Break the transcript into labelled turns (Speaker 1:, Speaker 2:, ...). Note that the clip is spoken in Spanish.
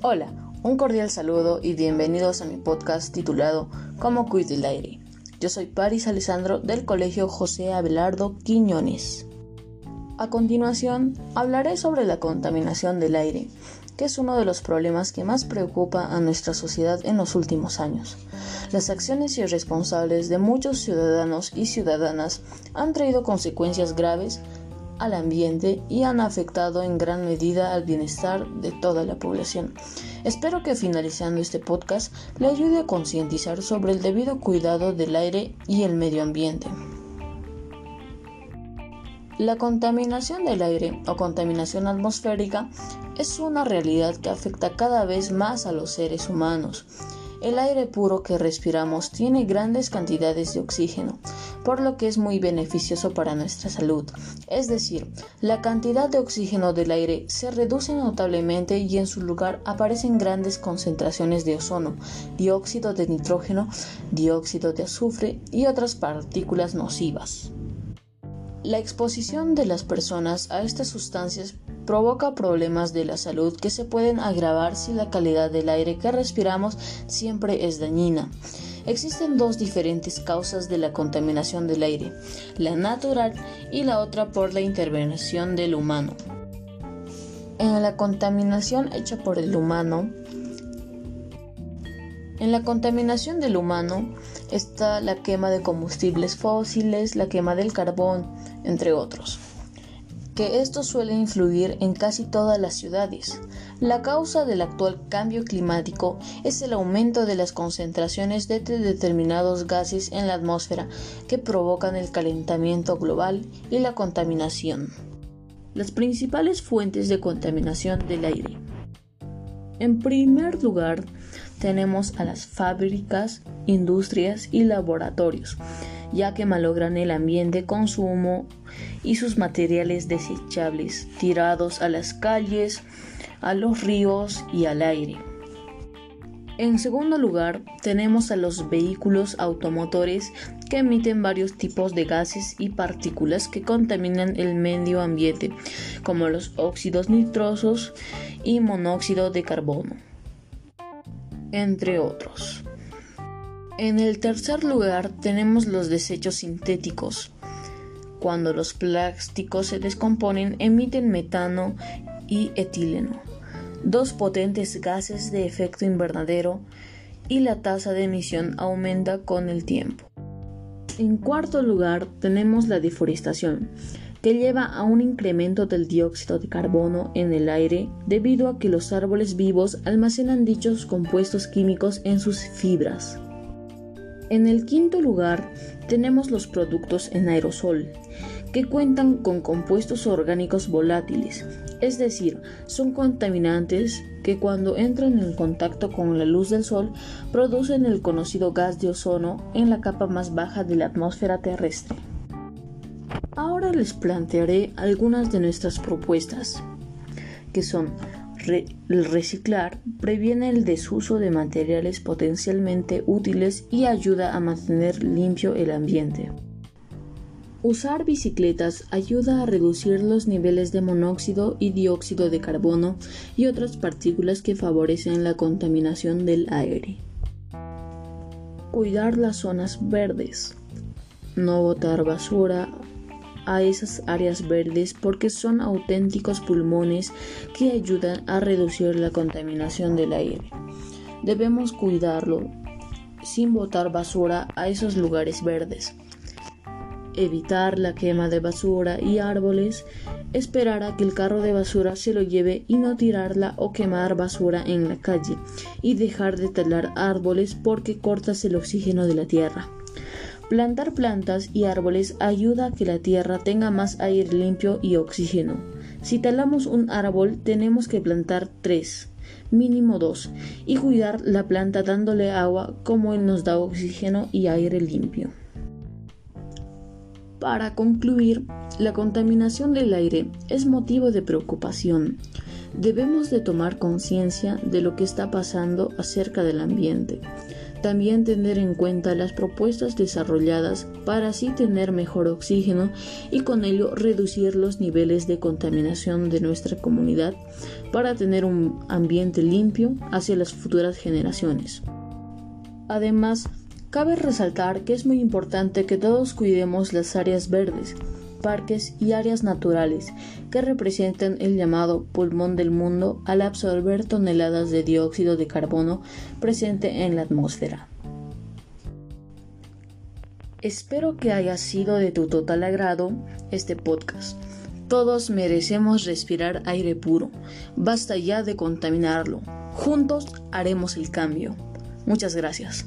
Speaker 1: Hola, un cordial saludo y bienvenidos a mi podcast titulado Cómo cuide el aire. Yo soy Paris Alessandro del Colegio José Abelardo Quiñones. A continuación, hablaré sobre la contaminación del aire, que es uno de los problemas que más preocupa a nuestra sociedad en los últimos años. Las acciones irresponsables de muchos ciudadanos y ciudadanas han traído consecuencias graves al ambiente y han afectado en gran medida al bienestar de toda la población. Espero que finalizando este podcast le ayude a concientizar sobre el debido cuidado del aire y el medio ambiente. La contaminación del aire o contaminación atmosférica es una realidad que afecta cada vez más a los seres humanos. El aire puro que respiramos tiene grandes cantidades de oxígeno, por lo que es muy beneficioso para nuestra salud. Es decir, la cantidad de oxígeno del aire se reduce notablemente y en su lugar aparecen grandes concentraciones de ozono, dióxido de nitrógeno, dióxido de azufre y otras partículas nocivas. La exposición de las personas a estas sustancias provoca problemas de la salud que se pueden agravar si la calidad del aire que respiramos siempre es dañina. Existen dos diferentes causas de la contaminación del aire, la natural y la otra por la intervención del humano. En la contaminación hecha por el humano, en la contaminación del humano está la quema de combustibles fósiles, la quema del carbón, entre otros que esto suele influir en casi todas las ciudades. La causa del actual cambio climático es el aumento de las concentraciones de determinados gases en la atmósfera que provocan el calentamiento global y la contaminación. Las principales fuentes de contaminación del aire. En primer lugar, tenemos a las fábricas, industrias y laboratorios, ya que malogran el ambiente con su humo y sus materiales desechables tirados a las calles, a los ríos y al aire. En segundo lugar, tenemos a los vehículos automotores que emiten varios tipos de gases y partículas que contaminan el medio ambiente, como los óxidos nitrosos y monóxido de carbono, entre otros. En el tercer lugar tenemos los desechos sintéticos. Cuando los plásticos se descomponen emiten metano y etileno, dos potentes gases de efecto invernadero y la tasa de emisión aumenta con el tiempo. En cuarto lugar tenemos la deforestación, que lleva a un incremento del dióxido de carbono en el aire debido a que los árboles vivos almacenan dichos compuestos químicos en sus fibras. En el quinto lugar tenemos los productos en aerosol, que cuentan con compuestos orgánicos volátiles, es decir, son contaminantes que cuando entran en contacto con la luz del sol producen el conocido gas de ozono en la capa más baja de la atmósfera terrestre. Ahora les plantearé algunas de nuestras propuestas, que son el reciclar previene el desuso de materiales potencialmente útiles y ayuda a mantener limpio el ambiente. Usar bicicletas ayuda a reducir los niveles de monóxido y dióxido de carbono y otras partículas que favorecen la contaminación del aire. Cuidar las zonas verdes. No botar basura a esas áreas verdes porque son auténticos pulmones que ayudan a reducir la contaminación del aire. Debemos cuidarlo sin botar basura a esos lugares verdes. Evitar la quema de basura y árboles. Esperar a que el carro de basura se lo lleve y no tirarla o quemar basura en la calle. Y dejar de talar árboles porque cortas el oxígeno de la tierra. Plantar plantas y árboles ayuda a que la tierra tenga más aire limpio y oxígeno. Si talamos un árbol tenemos que plantar tres, mínimo dos, y cuidar la planta dándole agua como él nos da oxígeno y aire limpio. Para concluir, la contaminación del aire es motivo de preocupación. Debemos de tomar conciencia de lo que está pasando acerca del ambiente. También tener en cuenta las propuestas desarrolladas para así tener mejor oxígeno y con ello reducir los niveles de contaminación de nuestra comunidad para tener un ambiente limpio hacia las futuras generaciones. Además, cabe resaltar que es muy importante que todos cuidemos las áreas verdes, parques y áreas naturales que representan el llamado pulmón del mundo al absorber toneladas de dióxido de carbono presente en la atmósfera. Espero que haya sido de tu total agrado este podcast. Todos merecemos respirar aire puro. Basta ya de contaminarlo. Juntos haremos el cambio. Muchas gracias.